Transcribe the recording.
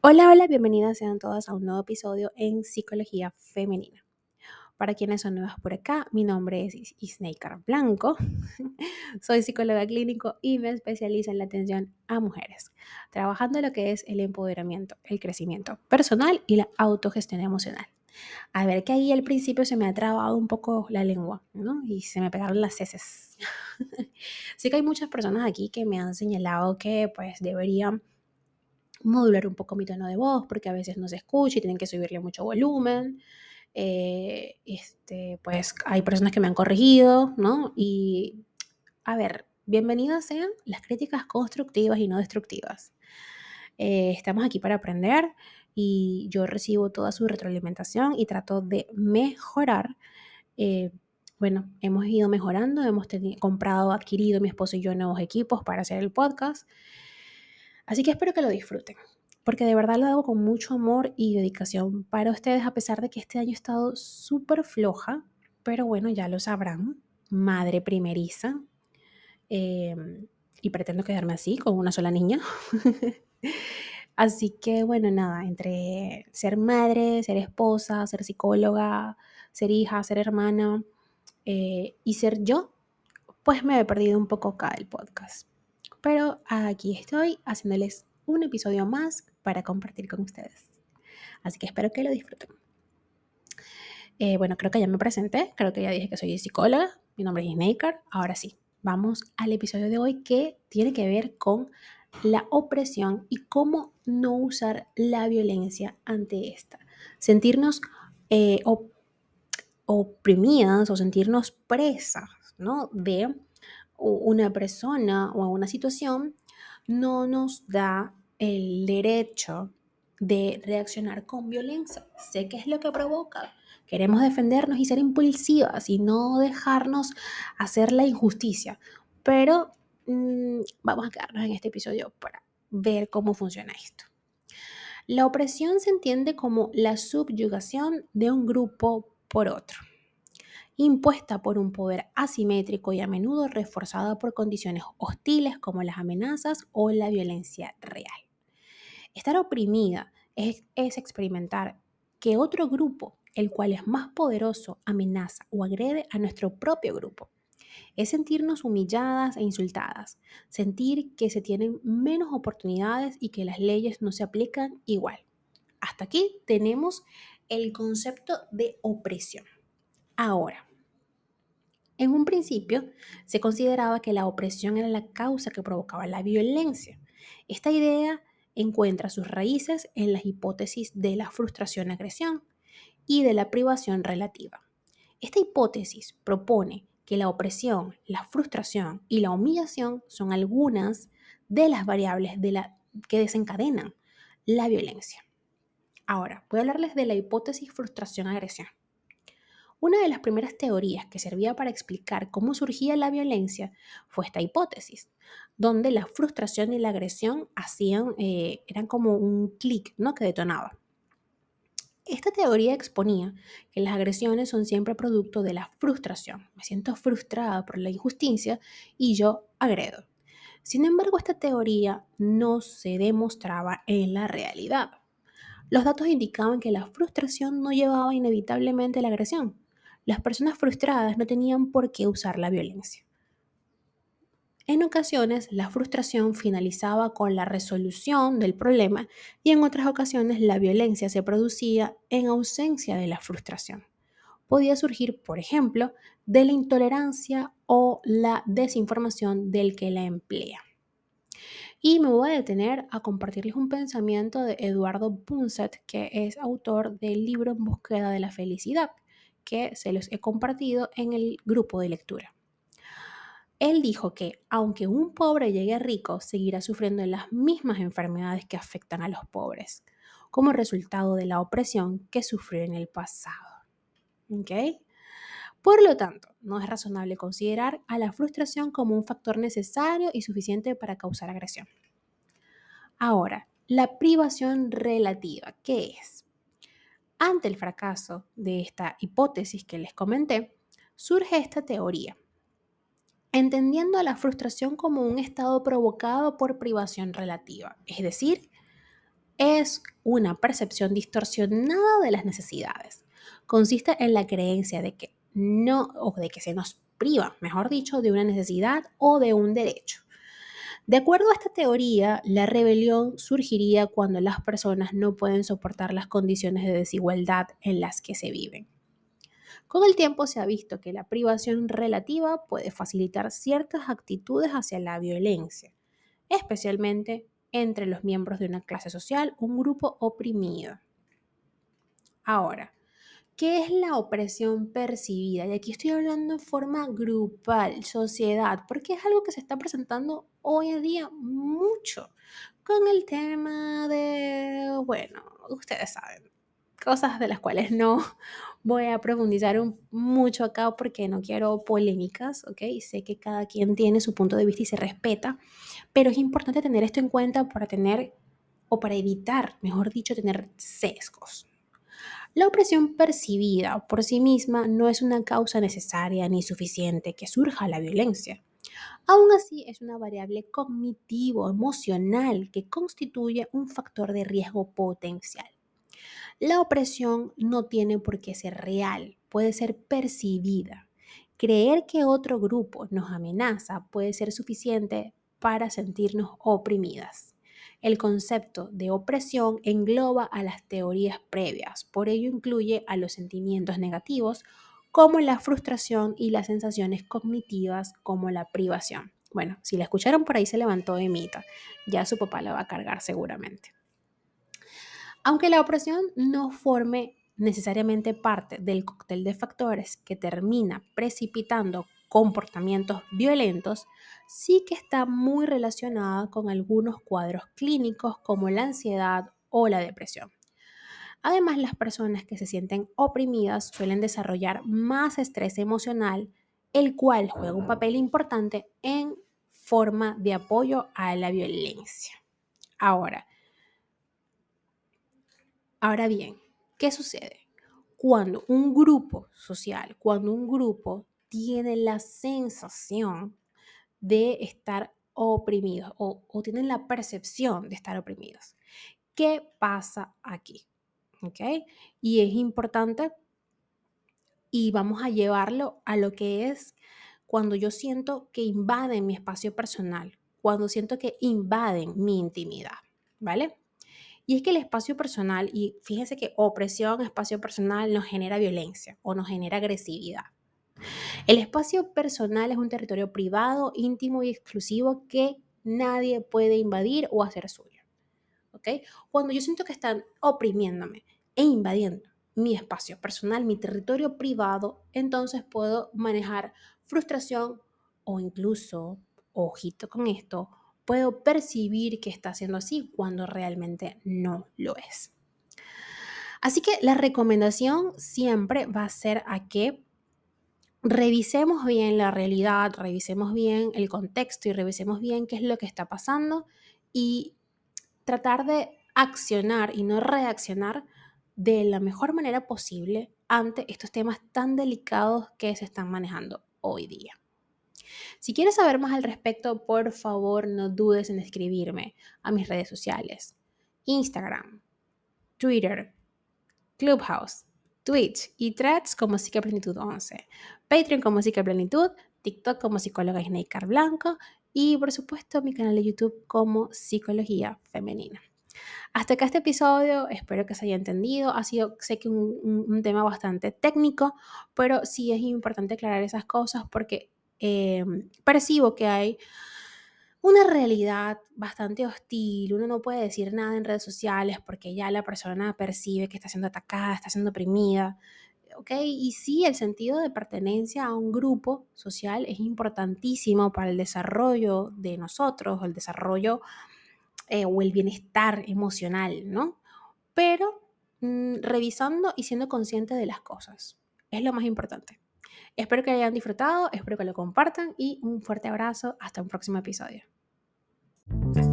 Hola, hola, bienvenidas sean todas a un nuevo episodio en Psicología Femenina. Para quienes son nuevas por acá, mi nombre es Isneikar Blanco. Soy psicóloga clínico y me especializo en la atención a mujeres, trabajando lo que es el empoderamiento, el crecimiento personal y la autogestión emocional. A ver que ahí al principio se me ha trabado un poco la lengua, ¿no? Y se me pegaron las heces. sí que hay muchas personas aquí que me han señalado que pues deberían modular un poco mi tono de voz porque a veces no se escucha y tienen que subirle mucho volumen. Eh, este, pues hay personas que me han corregido, ¿no? Y a ver, bienvenidas sean las críticas constructivas y no destructivas. Eh, estamos aquí para aprender y yo recibo toda su retroalimentación y trato de mejorar. Eh, bueno, hemos ido mejorando, hemos comprado, adquirido mi esposo y yo nuevos equipos para hacer el podcast Así que espero que lo disfruten, porque de verdad lo hago con mucho amor y dedicación para ustedes, a pesar de que este año ha estado súper floja, pero bueno, ya lo sabrán, madre primeriza, em, y pretendo quedarme así, con una sola niña. Así que bueno, nada, entre ser madre, ser esposa, ser psicóloga, ser hija, ser hermana eh, y ser yo, pues me he perdido un poco acá el podcast pero aquí estoy haciéndoles un episodio más para compartir con ustedes. Así que espero que lo disfruten. Eh, bueno, creo que ya me presenté, creo que ya dije que soy psicóloga, mi nombre es Snaker. Ahora sí, vamos al episodio de hoy que tiene que ver con la opresión y cómo no usar la violencia ante esta. Sentirnos eh, oprimidas o sentirnos presas ¿no? de una persona o a una situación no nos da el derecho de reaccionar con violencia. Sé que es lo que provoca. Queremos defendernos y ser impulsivas y no dejarnos hacer la injusticia. Pero mm, vamos a quedarnos en este episodio para ver cómo funciona esto. La opresión se entiende como la subyugación de un grupo por otro impuesta por un poder asimétrico y a menudo reforzada por condiciones hostiles como las amenazas o la violencia real. Estar oprimida es, experimentar que otro grupo, el cual es más poderoso, amenaza o agrede a nuestro propio grupo. Es sentirnos humilladas e insultadas, sentir que se tienen menos oportunidades y que las leyes no se aplican igual. Hasta aquí tenemos el concepto de opresión. Ahora, en un principio, se consideraba que la opresión era la causa que provocaba la violencia. Esta idea encuentra sus raíces en las hipótesis de la frustración-agresión y de la privación relativa. Esta hipótesis propone que la opresión, la frustración y la humillación son algunas de las variables que desencadenan la violencia. Ahora, voy a hablarles de la hipótesis frustración-agresión. Una de las primeras teorías que servía para explicar cómo surgía la violencia fue esta hipótesis, donde la frustración y la agresión hacían, eh, eran como un clic ¿no? que detonaba. Esta teoría exponía que las agresiones son siempre producto de la frustración. Me siento frustrada por la injusticia y yo agredo. Sin embargo, esta teoría no se demostraba en la realidad. Los datos indicaban que la frustración no llevaba inevitablemente a la agresión, las personas frustradas no tenían por qué usar la violencia. En ocasiones, la frustración finalizaba con la resolución del problema y en otras ocasiones la violencia se producía en ausencia de la frustración. Podía surgir, por ejemplo, de la intolerancia o la desinformación del que la emplea. Y me voy a detener a compartirles un pensamiento de Eduardo Punset, que es autor del libro En búsqueda de la felicidad que se los he compartido en el grupo de lectura. Él dijo que aunque un pobre llegue rico, seguirá sufriendo las mismas enfermedades que afectan a los pobres, como resultado de la opresión que sufrió en el pasado. Por lo tanto, no es razonable considerar a la frustración como un factor necesario y suficiente para causar agresión. Ahora, la privación relativa, ¿qué es? Ante el fracaso de esta hipótesis que les comenté, surge esta teoría, entendiendo la frustración como un estado provocado por privación relativa, es decir, es una percepción distorsionada de las necesidades. Consiste en la creencia de que no, o de que se nos priva, mejor dicho, de una necesidad o de un derecho. De acuerdo a esta teoría, la rebelión surgiría cuando las personas no pueden soportar las condiciones de desigualdad en las que se viven. Con el tiempo se ha visto que la privación relativa puede facilitar ciertas actitudes hacia la violencia, especialmente entre los miembros de una clase social, un grupo oprimido. Ahora, ¿qué es la opresión percibida? Y aquí estoy hablando en forma grupal, sociedad, porque es algo que se está presentando hoy en día mucho con el tema de, bueno, ustedes saben, cosas de las cuales no voy a profundizar mucho acá porque no quiero polémicas, ¿ok? Sé que cada quien tiene su punto de vista y se respeta, pero es importante tener esto en cuenta para tener, o para evitar, mejor dicho, tener sesgos. La opresión percibida por sí misma no es una causa necesaria ni suficiente que surja la violencia. Aún así, es una variable cognitivo-emocional que constituye un factor de riesgo potencial. La opresión no tiene por qué ser real, puede ser percibida. Creer que otro grupo nos amenaza puede ser suficiente para sentirnos oprimidas. El concepto de opresión engloba a las teorías previas, por ello incluye a los sentimientos negativos como la frustración y las sensaciones cognitivas como la privación. Bueno, si la escucharon por ahí se levantó de mita, ya su papá la va a cargar seguramente. Aunque la opresión no forme necesariamente parte del cóctel de factores que termina precipitando comportamientos violentos, sí que está muy relacionada con algunos cuadros clínicos como la ansiedad o la depresión. Además, las personas que se sienten oprimidas suelen desarrollar más estrés emocional, el cual juega un papel importante en forma de apoyo a la violencia. Ahora, Ahora bien, ¿qué sucede? Cuando un grupo social, cuando un grupo tiene la sensación de estar oprimidos o, o tienen la percepción de estar oprimidos. ¿Qué pasa aquí? ¿Ok? Y es importante y vamos a llevarlo a lo que es cuando yo siento que invaden mi espacio personal, cuando siento que invaden mi intimidad, ¿vale? Y es que el espacio personal, y fíjense que opresión, espacio personal nos genera violencia o nos genera agresividad. El espacio personal es un territorio privado, íntimo y exclusivo que nadie puede invadir o hacer suyo. ¿Ok? Cuando yo siento que están oprimiéndome e invadiendo mi espacio personal, mi territorio privado, entonces puedo manejar frustración o incluso, ojito con esto, puedo percibir que está haciendo así cuando realmente no lo es. Así que la recomendación siempre va a ser a que revisemos bien la realidad, revisemos bien el contexto y revisemos bien qué es lo que está pasando y tratar de accionar y no reaccionar de la mejor manera posible ante estos temas tan delicados que se están manejando hoy día. Si quieres saber más al respecto, por favor no dudes en escribirme a mis redes sociales. Instagram, Twitter, Clubhouse, Twitch y Threads como Psicoplenitud 11, Patreon como Psicoplenitud, TikTok como Psicóloga Snaker Blanco y por supuesto mi canal de YouTube como Psicología Femenina. Hasta acá este episodio, espero que se haya entendido. Ha sido, sé que un, un tema bastante técnico, pero sí es importante aclarar esas cosas porque eh, percibo que hay una realidad bastante hostil. Uno no puede decir nada en redes sociales porque ya la persona percibe que está siendo atacada, está siendo oprimida. ¿ok? Y sí, el sentido de pertenencia a un grupo social es importantísimo para el desarrollo de nosotros, el desarrollo eh, o el bienestar emocional, ¿no? Pero mm, revisando y siendo consciente de las cosas es lo más importante. Espero que hayan disfrutado, espero que lo compartan y un fuerte abrazo. Hasta un próximo episodio. Thank you